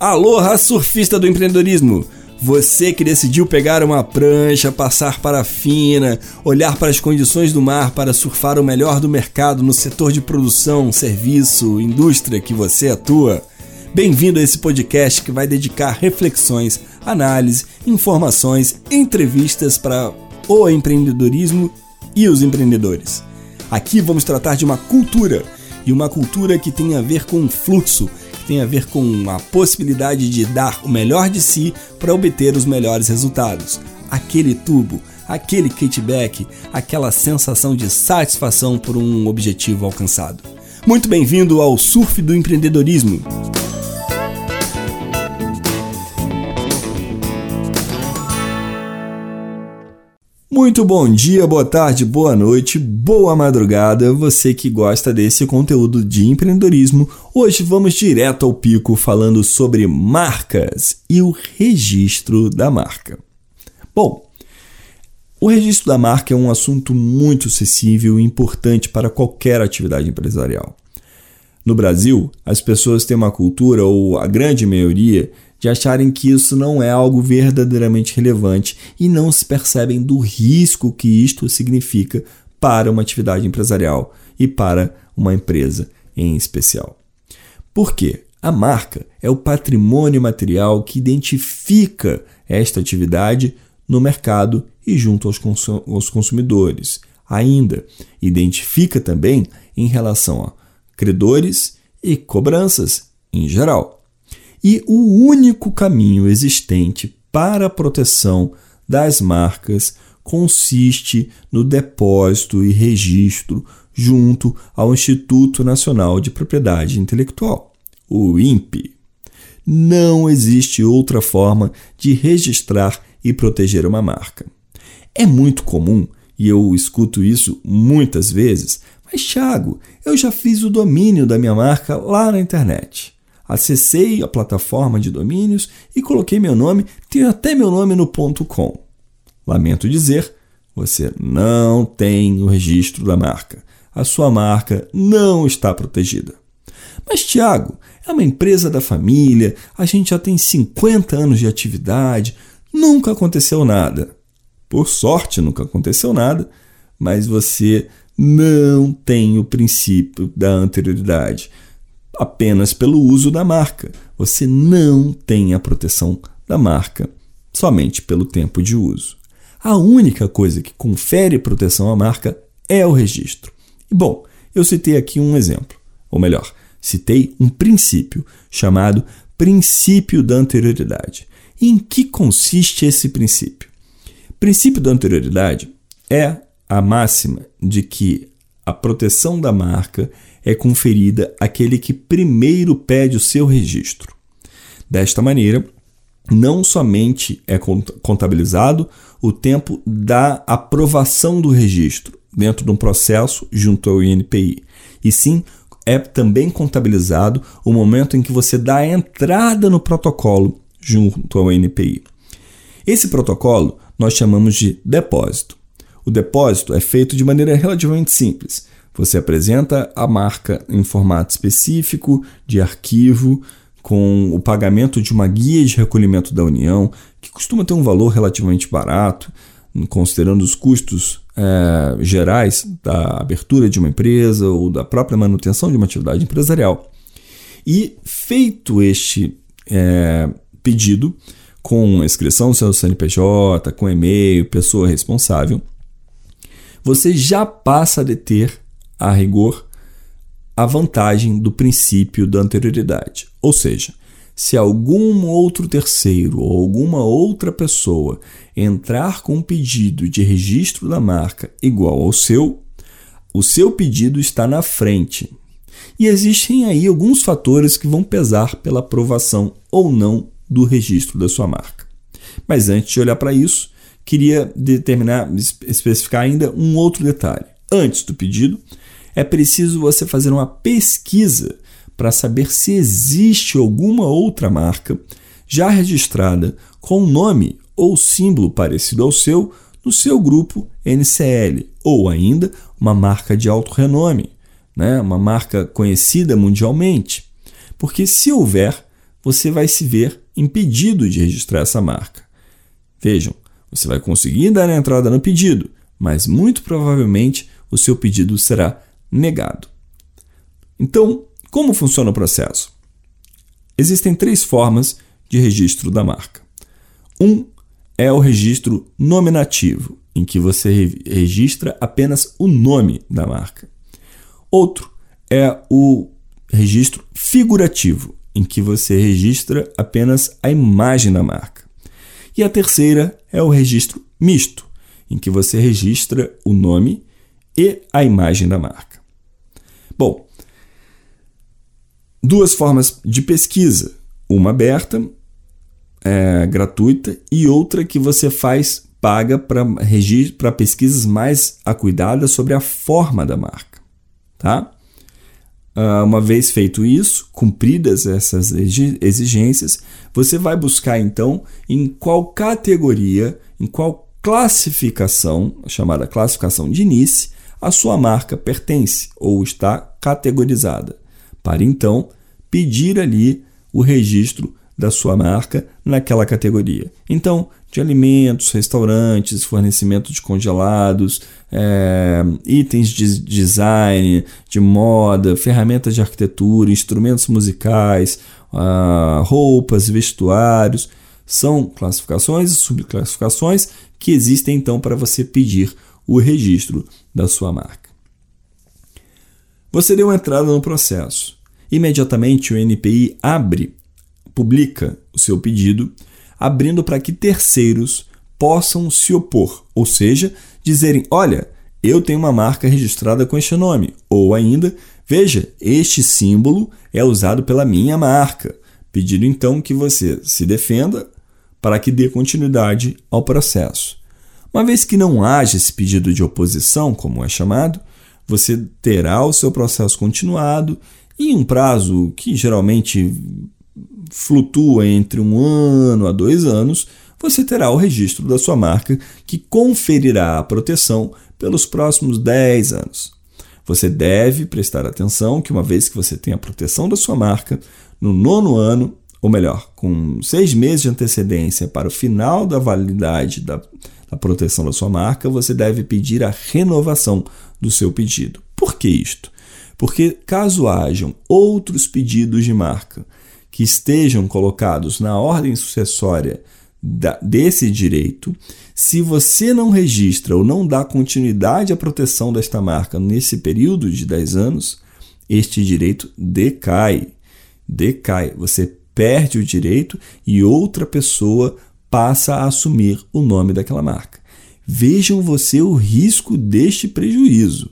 Aloha, surfista do empreendedorismo! Você que decidiu pegar uma prancha, passar para a fina, olhar para as condições do mar para surfar o melhor do mercado no setor de produção, serviço, indústria que você atua. Bem-vindo a esse podcast que vai dedicar reflexões, análise, informações, entrevistas para o empreendedorismo e os empreendedores. Aqui vamos tratar de uma cultura e uma cultura que tem a ver com fluxo tem a ver com a possibilidade de dar o melhor de si para obter os melhores resultados. Aquele tubo, aquele kickback, aquela sensação de satisfação por um objetivo alcançado. Muito bem-vindo ao Surf do Empreendedorismo. Muito bom dia, boa tarde, boa noite, boa madrugada, você que gosta desse conteúdo de empreendedorismo. Hoje vamos direto ao pico falando sobre marcas e o registro da marca. Bom, o registro da marca é um assunto muito acessível e importante para qualquer atividade empresarial. No Brasil, as pessoas têm uma cultura, ou a grande maioria, de acharem que isso não é algo verdadeiramente relevante e não se percebem do risco que isto significa para uma atividade empresarial e para uma empresa em especial. Por quê? A marca é o patrimônio material que identifica esta atividade no mercado e junto aos, consumidores. Ainda identifica também em relação a credores e cobranças em geral. E o único caminho existente para a proteção das marcas consiste no depósito e registro junto ao Instituto Nacional de Propriedade Intelectual, o INPE. Não existe outra forma de registrar e proteger uma marca. É muito comum, e eu escuto isso muitas vezes, mas Thiago, eu já fiz o domínio da minha marca lá na internet acessei a plataforma de domínios e coloquei meu nome, tenho até meu nome no .com. Lamento dizer, você não tem o registro da marca. A sua marca não está protegida. Mas, Tiago, é uma empresa da família, a gente já tem 50 anos de atividade, nunca aconteceu nada. Por sorte, nunca aconteceu nada, mas você não tem o princípio da anterioridade apenas pelo uso da marca. Você não tem a proteção da marca somente pelo tempo de uso. A única coisa que confere proteção à marca é o registro. E bom, eu citei aqui um exemplo, ou melhor, citei um princípio chamado princípio da anterioridade. E em que consiste esse princípio? O princípio da anterioridade é a máxima de que a proteção da marca é conferida àquele que primeiro pede o seu registro. Desta maneira, não somente é contabilizado o tempo da aprovação do registro dentro de um processo junto ao INPI, e sim é também contabilizado o momento em que você dá a entrada no protocolo junto ao INPI. Esse protocolo nós chamamos de depósito. O depósito é feito de maneira relativamente simples. Você apresenta a marca em formato específico de arquivo, com o pagamento de uma guia de recolhimento da União, que costuma ter um valor relativamente barato, considerando os custos é, gerais da abertura de uma empresa ou da própria manutenção de uma atividade empresarial. E feito este é, pedido, com inscrição no seu CNPJ, com e-mail, pessoa responsável, você já passa a deter a rigor, a vantagem do princípio da anterioridade. Ou seja, se algum outro terceiro ou alguma outra pessoa entrar com um pedido de registro da marca igual ao seu, o seu pedido está na frente. E existem aí alguns fatores que vão pesar pela aprovação ou não do registro da sua marca. Mas antes de olhar para isso, queria determinar, especificar ainda um outro detalhe. Antes do pedido, é preciso você fazer uma pesquisa para saber se existe alguma outra marca já registrada com nome ou símbolo parecido ao seu no seu grupo NCL, ou ainda uma marca de alto renome, né? uma marca conhecida mundialmente. Porque se houver, você vai se ver impedido de registrar essa marca. Vejam, você vai conseguir dar entrada no pedido, mas muito provavelmente o seu pedido será negado. Então, como funciona o processo? Existem três formas de registro da marca. Um é o registro nominativo, em que você registra apenas o nome da marca. Outro é o registro figurativo, em que você registra apenas a imagem da marca. E a terceira é o registro misto, em que você registra o nome e a imagem da marca. Bom, duas formas de pesquisa, uma aberta, é, gratuita, e outra que você faz paga para pesquisas mais acuidadas sobre a forma da marca. Tá? Uh, uma vez feito isso, cumpridas essas exigências, você vai buscar então em qual categoria, em qual classificação, chamada classificação de Nice, a sua marca pertence ou está categorizada, para então pedir ali o registro da sua marca naquela categoria. Então, de alimentos, restaurantes, fornecimento de congelados, é, itens de design, de moda, ferramentas de arquitetura, instrumentos musicais, uh, roupas, vestuários. São classificações e subclassificações que existem então para você pedir o registro da sua marca. Você deu entrada no processo. Imediatamente o NPI abre, publica o seu pedido abrindo para que terceiros possam se opor, ou seja, dizerem: olha, eu tenho uma marca registrada com este nome, ou ainda, veja, este símbolo é usado pela minha marca, pedindo então que você se defenda para que dê continuidade ao processo. Uma vez que não haja esse pedido de oposição, como é chamado, você terá o seu processo continuado em um prazo que geralmente flutua entre um ano a dois anos, você terá o registro da sua marca que conferirá a proteção pelos próximos 10 anos. Você deve prestar atenção que, uma vez que você tem a proteção da sua marca, no nono ano, ou melhor, com seis meses de antecedência para o final da validade da, da proteção da sua marca, você deve pedir a renovação do seu pedido. Por que isto? Porque caso hajam outros pedidos de marca que estejam colocados na ordem sucessória desse direito, se você não registra ou não dá continuidade à proteção desta marca nesse período de 10 anos, este direito decai. Decai. Você perde o direito e outra pessoa passa a assumir o nome daquela marca. Vejam você o risco deste prejuízo.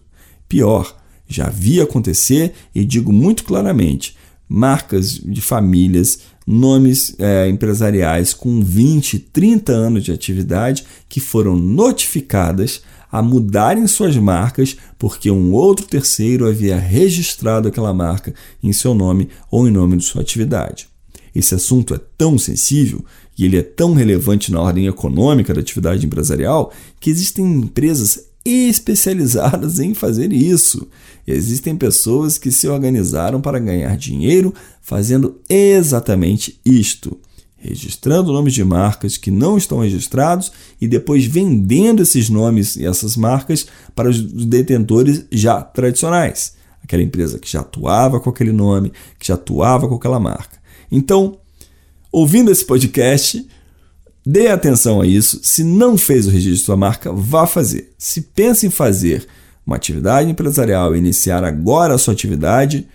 Pior, já vi acontecer e digo muito claramente: marcas de famílias, nomes é, empresariais com 20, 30 anos de atividade que foram notificadas a mudarem suas marcas porque um outro terceiro havia registrado aquela marca em seu nome ou em nome de sua atividade. Esse assunto é tão sensível e ele é tão relevante na ordem econômica da atividade empresarial que existem empresas especializadas em fazer isso. Existem pessoas que se organizaram para ganhar dinheiro fazendo exatamente isto, registrando nomes de marcas que não estão registrados e depois vendendo esses nomes e essas marcas para os detentores já tradicionais, aquela empresa que já atuava com aquele nome, que já atuava com aquela marca. Então, ouvindo esse podcast, Dê atenção a isso. Se não fez o registro de sua marca, vá fazer. Se pensa em fazer uma atividade empresarial e iniciar agora a sua atividade,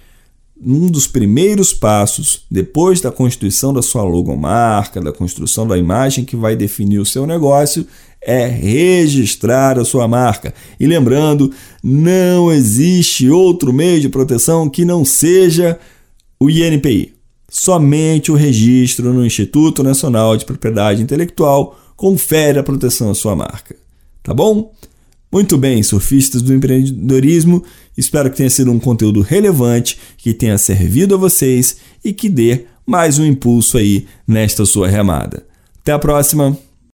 um dos primeiros passos, depois da constituição da sua logomarca, da construção da imagem que vai definir o seu negócio, é registrar a sua marca. E lembrando, não existe outro meio de proteção que não seja o INPI somente o registro no Instituto Nacional de Propriedade Intelectual confere a proteção à sua marca. Tá bom? Muito bem, surfistas do empreendedorismo, espero que tenha sido um conteúdo relevante, que tenha servido a vocês e que dê mais um impulso aí nesta sua remada. Até a próxima!